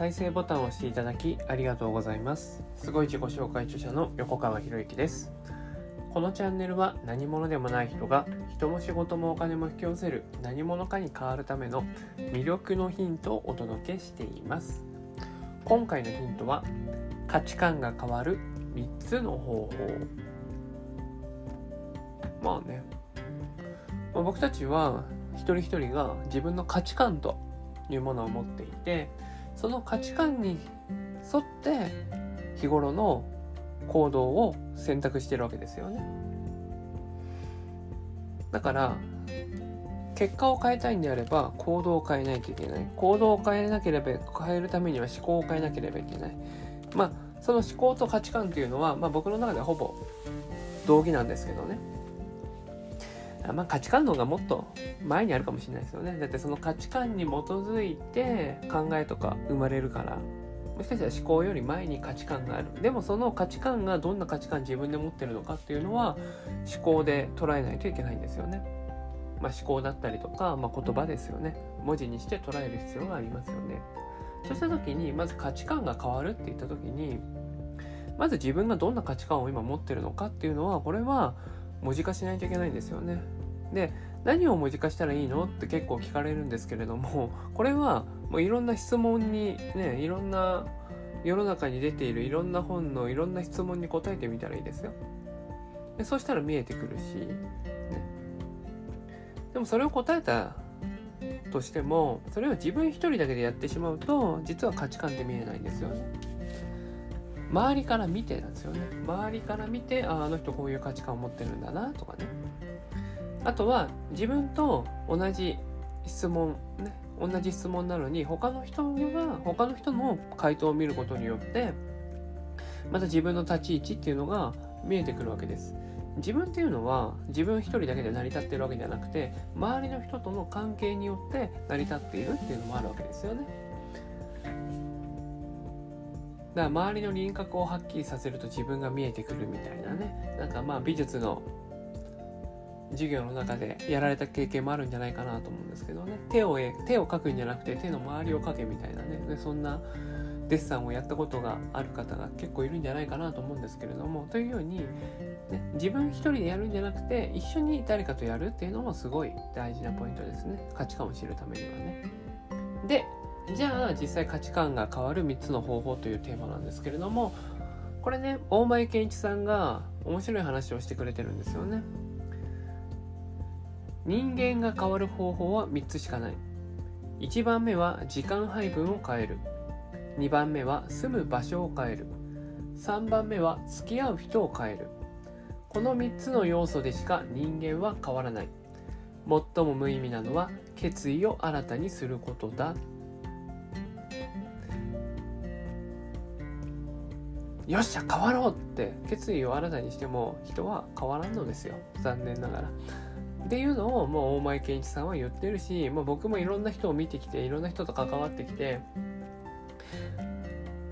再生ボタンを押していただきありがとうございます。すごい自己紹介著者の横川博之です。このチャンネルは何者でもない人が人も仕事もお金も引き寄せる何者かに変わるための魅力のヒントをお届けしています。今回のヒントは価値観が変わる3つの方法。まあね、まあ、僕たちは一人一人が自分の価値観というものを持っていてその価値観に沿って日頃の行動を選択してるわけですよね。だから結果を変えたいんであれば行動を変えないといけない。行動を変えなければ変えるためには思考を変えなければいけない。まあその思考と価値観っていうのは、まあ、僕の中ではほぼ同義なんですけどね。まあ、価値観の方がもっと前にあるかもしれないですよね。だってその価値観に基づいて考えとか生まれるから、もしかしたら思考より前に価値観がある。でもその価値観がどんな価値観自分で持ってるのかっていうのは思考で捉えないといけないんですよね。まあ、思考だったりとか、まあ、言葉ですよね。文字にして捉える必要がありますよね。そうした時に、まず価値観が変わるって言った時に、まず自分がどんな価値観を今持ってるのかっていうのは、これは文字化しないといけないんですよね。で何を文字化したらいいの？って結構聞かれるんですけれども これはもういろんな質問にねいろんな世の中に出ているいろんな本のいろんな質問に答えてみたらいいですよ。でそうしたら見えてくるし、ね、でもそれを答えたとしてもそれを自分一人だけでやってしまうと実は価値観って見えないんですよね。周りから見てなんですよね。周りから見てああの人こういう価値観を持ってるんだなとかね。あとは自分と同じ質問ね同じ質問なのに他の人が他の人の回答を見ることによってまた自分の立ち位置っていうのが見えてくるわけです。自分っていうのは自分一人だけで成り立ってるわけじゃなくて周りの人との関係によって成り立っているっていうのもあるわけですよね。だから周りの輪郭をはっきりさせると自分が見えてくるみたいなね。なんかまあ美術の授業の中でやられた経験もあるんじゃないかなと思うんですけどね。手を手を描くんじゃなくて手の周りを描けみたいなね。でそんなデッサンをやったことがある方が結構いるんじゃないかなと思うんですけれども。というように、ね、自分一人でやるんじゃなくて一緒に誰かとやるっていうのもすごい大事なポイントですね。価値観を知るためにはね。でじゃあ実際価値観が変わる3つの方法というテーマなんですけれどもこれね大前健一さんが面白い話をしてくれてるんですよね。人間が変わる方法は3つしかない。1番目は時間配分を変える。2番目は住む場所を変える。3番目は付き合う人を変える。この3つの要素でしか人間は変わらない。最も無意味なのは決意を新たにすることだ。よっしゃ変わろうって決意を新たにしても人は変わらんのですよ。残念ながら。っていうのをもう大前健一さんは言ってるし、もう僕もいろんな人を見てきていろんな人と関わってきて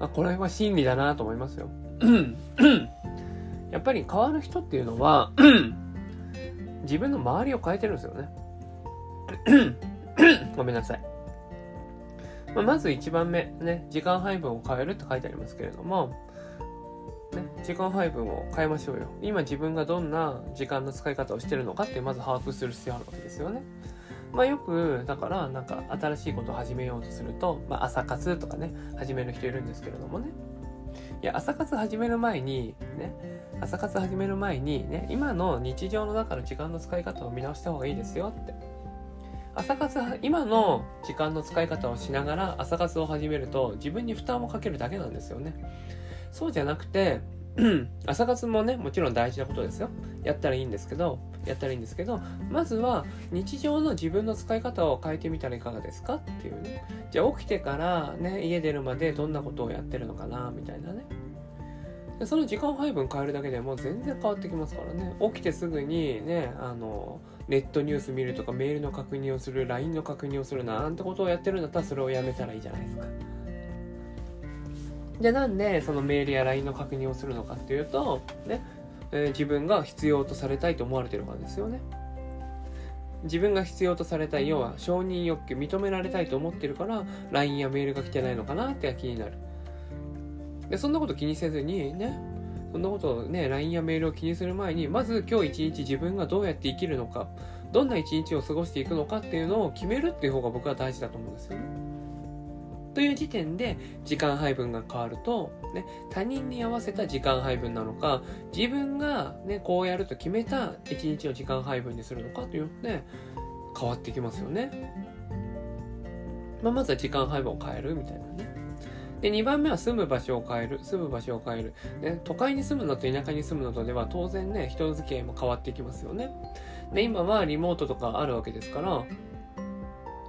あこれは真理だなと思いますよ。やっぱり変わる人っていうのは自分の周りを変えてるんですよね。ごめんなさい。まあ、まず1番目、ね、時間配分を変えるって書いてありますけれども、ね、時間配分を変えましょうよ。今自分がどんな時間の使い方をしてるのかってまず把握する必要あるわけですよね。まあよく、だからなんか新しいことを始めようとすると、まあ朝活とかね、始める人いるんですけれどもね。いや、朝活始める前に、ね、朝活始める前にね、今の日常の中の時間の使い方を見直した方がいいですよって。朝活、今の時間の使い方をしながら朝活を始めると自分に負担をかけるだけなんですよね。そうじゃなくて、朝活もね、もちろん大事なことですよ。やったらいいんですけど、やったらいいんですけど、まずは日常の自分の使い方を変えてみたらいかがですかっていうね。じゃあ起きてからね、家出るまでどんなことをやってるのかな、みたいなね。でその時間配分変えるだけでも全然変わってきますからね。起きてすぐにね、あの、ネットニュース見るとかメールの確認をする、LINE の確認をするなんてことをやってるんだったらそれをやめたらいいじゃないですか。じゃあなんでそのメールや LINE の確認をするのかっていうと、ね、えー、自分が必要とされたいと思われてるからですよね。自分が必要とされたい要は承認欲求認められたいと思ってるから LINE やメールが来てないのかなって気になる。でそんなこと気にせずにねそんなことをね LINE やメールを気にする前にまず今日一日自分がどうやって生きるのかどんな一日を過ごしていくのかっていうのを決めるっていう方が僕は大事だと思うんですよねという時点で時間配分が変わると、ね、他人に合わせた時間配分なのか、自分が、ね、こうやると決めた一日の時間配分にするのかというので変わってきますよね。まあ、まずは時間配分を変えるみたいなね。で、2番目は住む場所を変える。住む場所を変える。ね、都会に住むのと田舎に住むのとでは当然ね、人付き合いも変わってきますよね。で、今はリモートとかあるわけですから、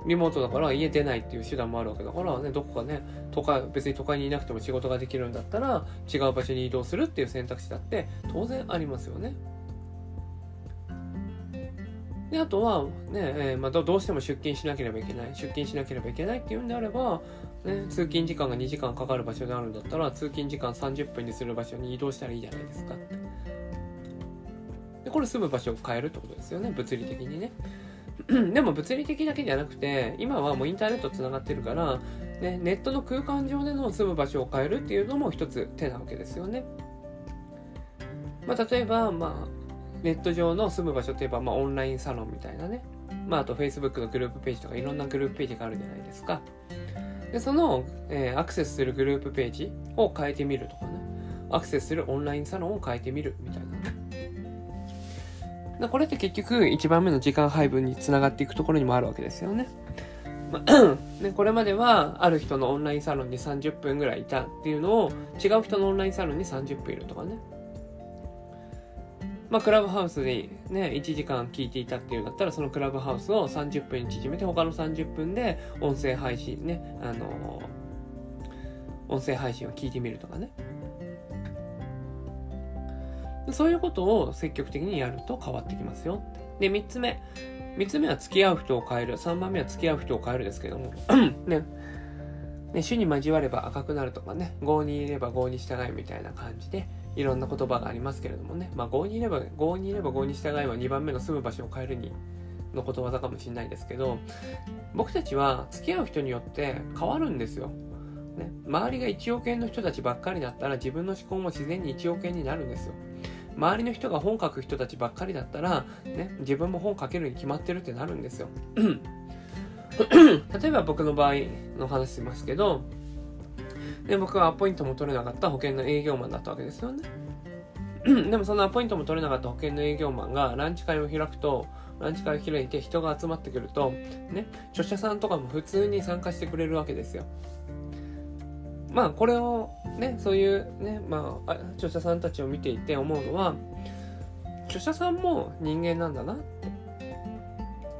リモートだから家出ないっていう手段もあるわけだからね、どこかね、都会、別に都会にいなくても仕事ができるんだったら、違う場所に移動するっていう選択肢だって当然ありますよね。で、あとは、ね、えー、まあど、どうしても出勤しなければいけない。出勤しなければいけないっていうんであれば、ね、通勤時間が2時間かかる場所であるんだったら、通勤時間30分にする場所に移動したらいいじゃないですかって。で、これ住む場所を変えるってことですよね、物理的にね。でも物理的だけじゃなくて、今はもうインターネットつながってるから、ね、ネットの空間上での住む場所を変えるっていうのも一つ手なわけですよね。まあ、例えば、まあ、ネット上の住む場所といえば、まあ、オンラインサロンみたいなね。まあ、あと Facebook のグループページとかいろんなグループページがあるじゃないですか。で、その、えー、アクセスするグループページを変えてみるとかね。アクセスするオンラインサロンを変えてみるみたいなね。これって結局1番目の時間配分につながっていくところにもあるわけですよね。ま ね、これまではある人のオンラインサロンに30分ぐらいいたっていうのを違う人のオンラインサロンに30分いるとかね。まあ、クラブハウスでね、1時間聞いていたっていうんだったら、そのクラブハウスを30分に縮めて、他の30分で音声配信ね、あのー、音声配信を聞いてみるとかね。そういうことを積極的にやると変わってきますよで、3つ目。3つ目は付き合う人を変える。3番目は付き合う人を変えるですけども。ね。ね、主に交われば赤くなるとかね、合にいれば合に従いみたいな感じで、いろんな言葉がありますけれどもね。まあ、合にいれば、合にいれば合に従いは2番目の住む場所を変えるにのことわざかもしれないですけど、僕たちは付き合う人によって変わるんですよ。ね、周りが1億円の人たちばっかりだったら自分の思考も自然に1億円になるんですよ。周りの人が本書く人たちばっかりだったら、ね、自分も本書けるに決まってるってなるんですよ。例えば僕の場合の話しますけど、で僕はアポイントも取れなかった保険の営業マンだったわけですよね。でもそのアポイントも取れなかった保険の営業マンがランチ会を開くと、ランチ会を開いて人が集まってくると、ね、著者さんとかも普通に参加してくれるわけですよ。まあこれをねそういうねまあ著者さんたちを見ていて思うのは著者さんも人間なんだなって。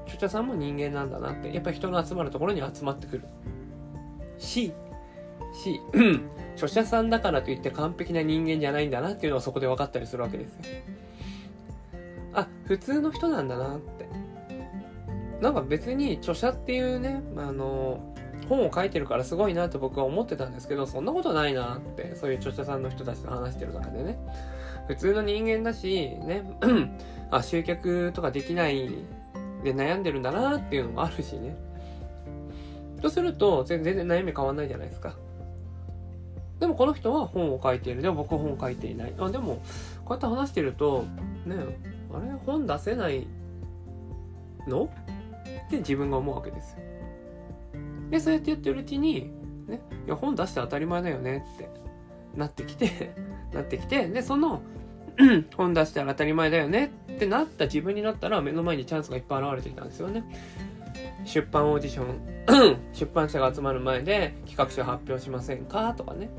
著者さんも人間なんだなって。やっぱり人の集まるところに集まってくる。しし著者さんだからといって完璧な人間じゃないんだなっていうのはそこで分かったりするわけですよ。あ普通の人なんだなって。なんか別に著者っていうねまあの本を書いてるからすごいなと僕は思ってたんですけど、そんなことないなって、そういう著者さんの人たちと話してる中でね。普通の人間だし、ね、あ、集客とかできないで悩んでるんだなっていうのもあるしね。とすると、全然悩み変わんないじゃないですか。でもこの人は本を書いている。でも僕は本を書いていない。あ、でも、こうやって話してると、ね、あれ本出せないの？って自分が思うわけですよ。で、そうやってやってるうちに、ね、いや、本出して当たり前だよねってなってきて なってきて、で、その、本出したら当たり前だよねってなった自分になったら目の前にチャンスがいっぱい現れてきたんですよね。出版オーディション 出版社が集まる前で企画書発表しませんかとかね。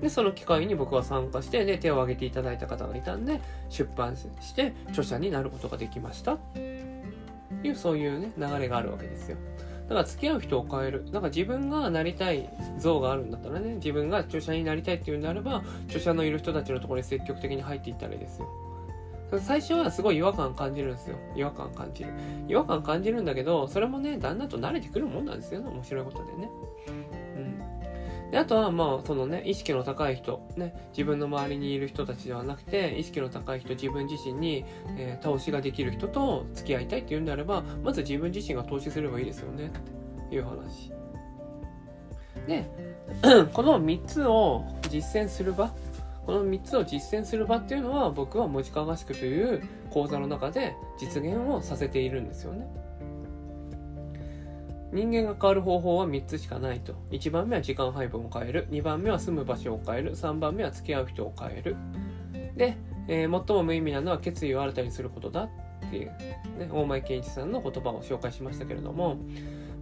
で、その機会に僕は参加して、で、手を挙げていただいた方がいたんで、出版して著者になることができました。という、そういうね、流れがあるわけですよ。だから付き合う人を変える。なんか自分がなりたい像があるんだったらね、自分が著者になりたいっていうんであれば、著者のいる人たちのところに積極的に入っていったらいいですよ。最初はすごい違和感感じるんですよ。違和感感じる。違和感感じるんだけど、それもね、だんだんと慣れてくるもんなんですよね。面白いことでね。であとはまあそのね意識の高い人、ね、自分の周りにいる人たちではなくて意識の高い人自分自身に、えー、投資ができる人と付き合いたいっていうんであればまず自分自身が投資すればいいですよねっていう話で この3つを実践する場この3つを実践する場っていうのは僕は文字化合宿という講座の中で実現をさせているんですよね。人間が変わる方法は3つしかないと。1番目は時間配分を変える。2番目は住む場所を変える。3番目は付き合う人を変える。で、えー、最も無意味なのは決意を新たにすることだっていう、ね、大前健一さんの言葉を紹介しましたけれども、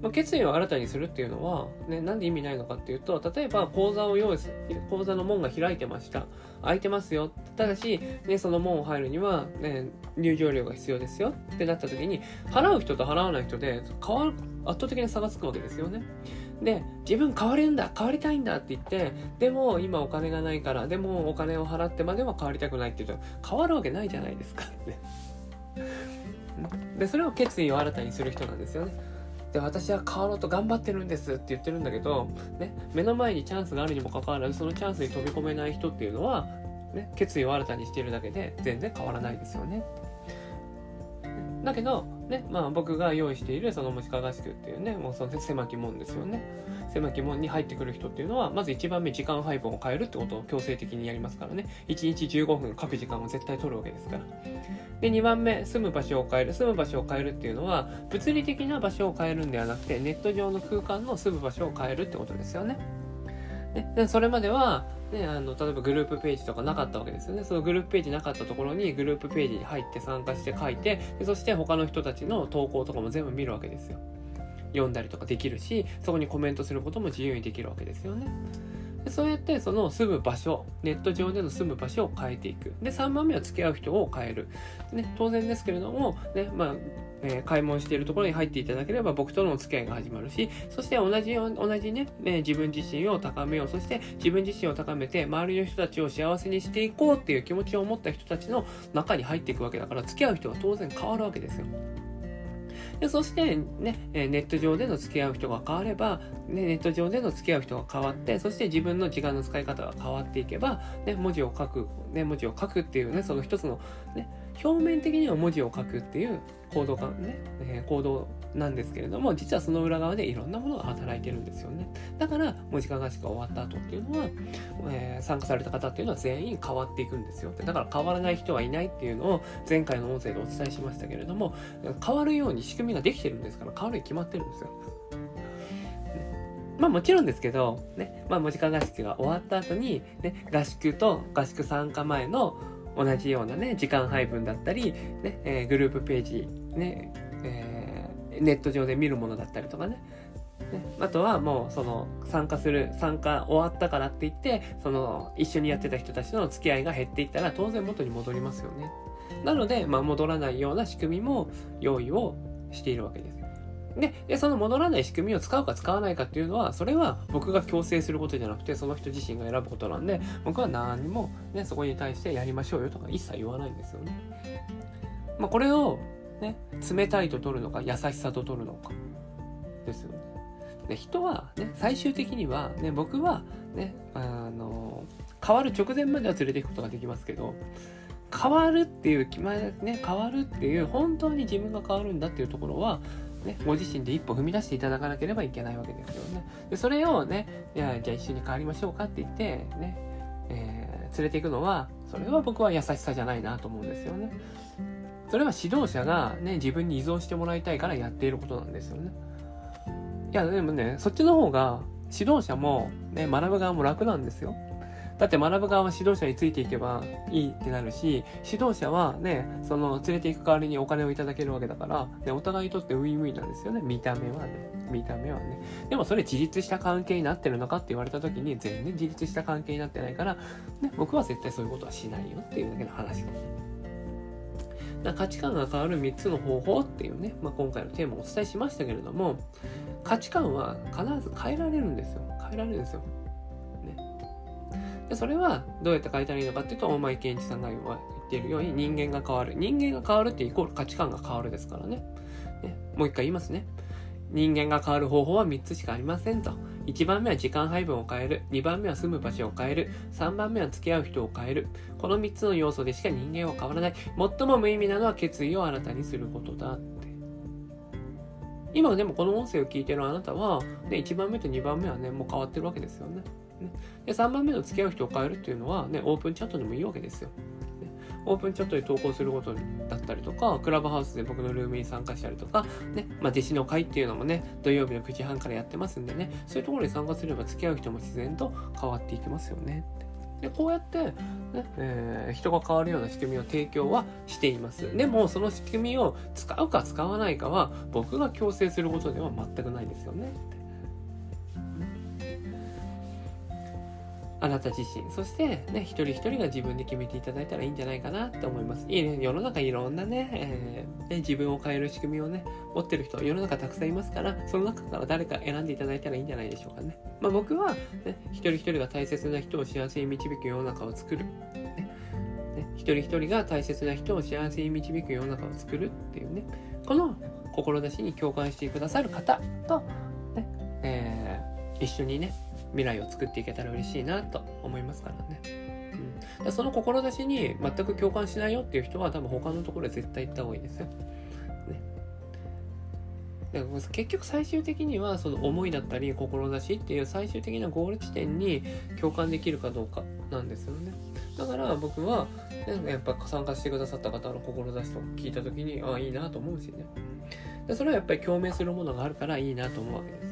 まあ、決意を新たにするっていうのは、ね、なんで意味ないのかっていうと、例えば講座を用意する、講座の門が開いてました。開いてますよ。ただし、ね、その門を入るには、ね、入場料が必要ですよってなった時に、払う人と払わない人で変わる、圧倒的な差がつくわけですよね。で、自分変われるんだ変わりたいんだって言って、でも今お金がないから、でもお金を払ってまでは変わりたくないって言うと、変わるわけないじゃないですかって。で、それを決意を新たにする人なんですよね。で私は変わろうと頑張ってるんですって言ってるんだけど、ね、目の前にチャンスがあるにもかかわらずそのチャンスに飛び込めない人っていうのは、ね、決意を新たにしているだけで全然変わらないですよね。だけど、ね、まあ僕が用意しているその虫化合宿っていうね、もうその狭き門ですよね。狭き門に入ってくる人っていうのは、まず1番目時間配分を変えるってことを強制的にやりますからね。1日15分書く時間を絶対取るわけですから。で、2番目、住む場所を変える。住む場所を変えるっていうのは、物理的な場所を変えるんではなくて、ネット上の空間の住む場所を変えるってことですよね。でそれまでは、ね、あの例えばグループページとかなかったわけですよね。そのグループページなかったところにグループページに入って参加して書いてでそして他の人たちの投稿とかも全部見るわけですよ。読んだりとかできるしそこにコメントすることも自由にできるわけですよねでそうやってその住む場所ネット上での住む場所を変えていく。で3番目は付き合う人を変える、ね、当然ですけれども、ねまあえー、買い物しているところに入っていただければ僕とのお付き合いが始まるしそして同じ同じね、ね、自分自身を高めよう。そして自分自身を高めて周りの人たちを幸せにしていこうっていう気持ちを持った人たちの中に入っていくわけだから付き合う人は当然変わるわけですよ。でそしてね、ネット上での付き合う人が変われば、ね、ネット上での付き合う人が変わって、そして自分の時間の使い方が変わっていけば、ね、文字を書く、ね、文字を書くっていうね、その一つの、ね、表面的には文字を書くっていう行動がね、え、行動なんですけれども、実はその裏側でいろんなものが働いてるんですよね。だから、文字化合宿が終わった後っていうのは、えー、参加された方っていうのは全員変わっていくんですよ。だから変わらない人はいないっていうのを前回の音声でお伝えしましたけれども、変わるように仕組みができてるんですから、変わるに決まってるんですよ。まあもちろんですけど、ね、まあ文字化合宿が終わった後に、ね、合宿と合宿参加前の同じようなね、時間配分だったり、ね、えー、グループページ、ね、えー、ネット上で見るものだったりとかね。ね、あとはもうその参加する参加終わったからって言ってその一緒にやってた人たちとの付き合いが減っていったら当然元に戻りますよねなので、まあ、戻らないような仕組みも用意をしているわけですでで、その戻らない仕組みを使うか使わないかっていうのは、それは僕が強制することじゃなくて、その人自身が選ぶことなんで、僕は何も、ね、そこに対してやりましょうよとか一切言わないんですよね。まあ、これを、ね、冷たいと取るのか、優しさと取るのか、ですよね。で人は、ね、最終的には、ね、僕は、ね、あの、変わる直前までは連れていくことができますけど、変わるっていう決まりね変わるっていう本当に自分が変わるんだっていうところはね、ご自身で一歩踏み出していただかなければいけないわけですよね。でそれをね、じゃあ一緒に変わりましょうかって言って、ね、えー、連れていくのは、それは僕は優しさじゃないなと思うんですよね。それは指導者がね、自分に依存してもらいたいからやっていることなんですよね。いや、でもね、そっちの方が指導者もね、学ぶ側も楽なんですよ。だって学ぶ側は指導者についていけばいいってなるし、指導者はね、その連れて行く代わりにお金をいただけるわけだから、ね、お互いにとってウィンウィンなんですよね。見た目はね。見た目はね。でもそれ自立した関係になってるのかって言われた時に全然自立した関係になってないから、ね、僕は絶対そういうことはしないよっていうだけの話だ価値観が変わる3つの方法っていうね、まあ、今回のテーマをお伝えしましたけれども、価値観は必ず変えられるんですよ。変えられるんですよ。でそれはどうやって変えたらいいのかっていうと大前健一さんが言っているように人間が変わる。人間が変わるってイコール価値観が変わるですからね。ね。もう一回言いますね。人間が変わる方法は3つしかありませんと。1番目は時間配分を変える。2番目は住む場所を変える。3番目は付き合う人を変える。この3つの要素でしか人間は変わらない。最も無意味なのは決意を新たにすることだって。今でもこの音声を聞いてるあなたは、ね、1番目と2番目はね、もう変わってるわけですよね。で3番目の付き合う人を変えるっていうのは、ね、オープンチャットでもいいわけですよ。オープンチャットで投稿することだったりとか、クラブハウスで僕のルームに参加したりとか、ね、まあ、弟子の会っていうのもね、土曜日の9時半からやってますんでね、そういうところに参加すれば付き合う人も自然と変わっていきますよねでこうやって、ねえー、人が変わるような仕組みを提供はしています。でも、その仕組みを使うか使わないかは、僕が強制することでは全くないですよね。あなた自身、そしてね、一人一人が自分で決めていただいたらいいんじゃないかなって思います。いいね、世の中いろんなね、えー、ね自分を変える仕組みをね、持ってる人、世の中たくさんいますから、その中から誰か選んでいただいたらいいんじゃないでしょうかね。まあ僕は、ね、一人一人が大切な人を幸せに導く世の中を作る。ねね、一人一人が大切な人を幸せに導く世の中を作るっていうね、この志に共感してくださる方と、ね、えー、一緒にね、未来を作っていけたら嬉しいなと思いますからね。うん、だその志に全く共感しないよっていう人は多分他のところで絶対行った方がいいですよ。ね、で結局最終的にはその思いだったり志っていう最終的なゴール地点に共感できるかどうかなんですよね。だから僕は、やっぱ参加してくださった方の志と聞いた時にああいいなと思うしね。でそれはやっぱり共鳴するものがあるからいいなと思うわけです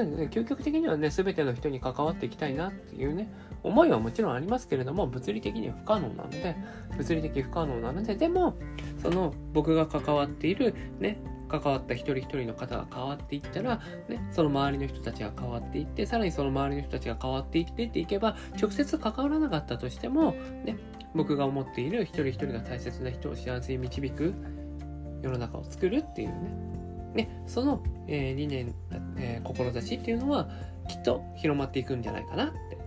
よね。でね、究極的にはね、全ての人に関わっていきたいなっていうね、思いはもちろんありますけれども、物理的には不可能なので、物理的不可能なので、でも、その僕が関わっているね、関わった一人一人の方が変わっていったら、ね、その周りの人たちが変わっていって、さらにその周りの人たちが変わっていってっていけば、直接関わらなかったとしても、ね、僕が思っている一人一人が大切な人を幸せに導く世の中を作るっていうね、ね、その、えー、理念、えー、志っていうのはきっと広まっていくんじゃないかなって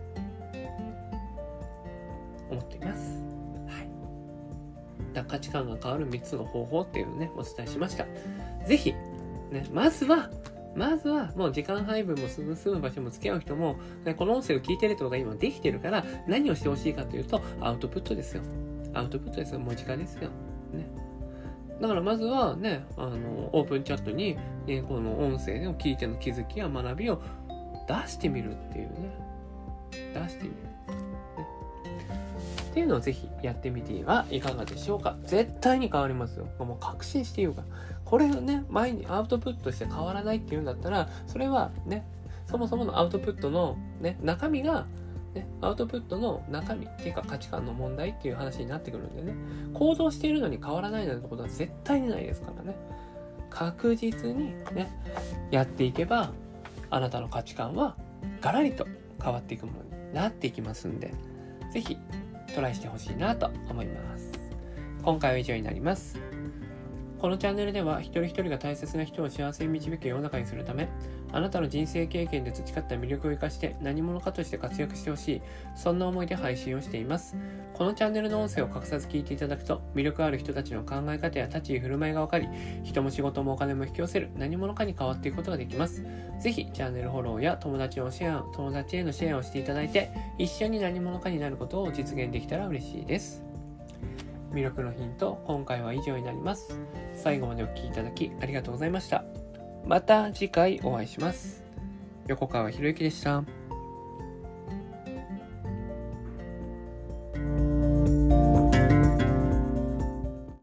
思っています。はい。だ価値観が変わる3つの方法っていうのをね、お伝えしました。ぜひ、ね、まずは、まずは、もう時間配分も住む場所も付き合う人も、この音声を聞いてるってことが今できてるから、何をしてほしいかというと、アウトプットですよ。アウトプットですよ。文字化ですよ。ね。だからまずはね、あの、オープンチャットに、ね、この音声を聞いての気づきや学びを出してみるっていうね。出してみる。っていうのをぜひやってみてはいかがでしょうか。絶対に変わりますよ。もう確信して言うから。これをね、前にアウトプットして変わらないっていうんだったら、それはね、そもそものアウトプットのね、中身がね、アウトプットの中身っていうか価値観の問題っていう話になってくるんでね、行動しているのに変わらないなんてことは絶対にないですからね。確実にね、やっていけば、あなたの価値観はガラリと変わっていくものになっていきますんで、ぜひトライしてほしいなと思います。今回は以上になります。このチャンネルでは一人一人が大切な人を幸せに導く世の中にするため、あなたの人生経験で培った魅力を生かして何者かとして活躍してほしい、そんな思いで配信をしています。このチャンネルの音声を隠さず聞いていただくと、魅力ある人たちの考え方や立ち居振る舞いがわかり、人も仕事もお金も引き寄せる何者かに変わっていくことができます。ぜひ、チャンネルフォローや友達をシェア、友達へのシェアをしていただいて、一緒に何者かになることを実現できたら嬉しいです。魅力のヒント、今回は以上になります。最後までお聴きいただきありがとうございました。また次回お会いします。横川博之でした。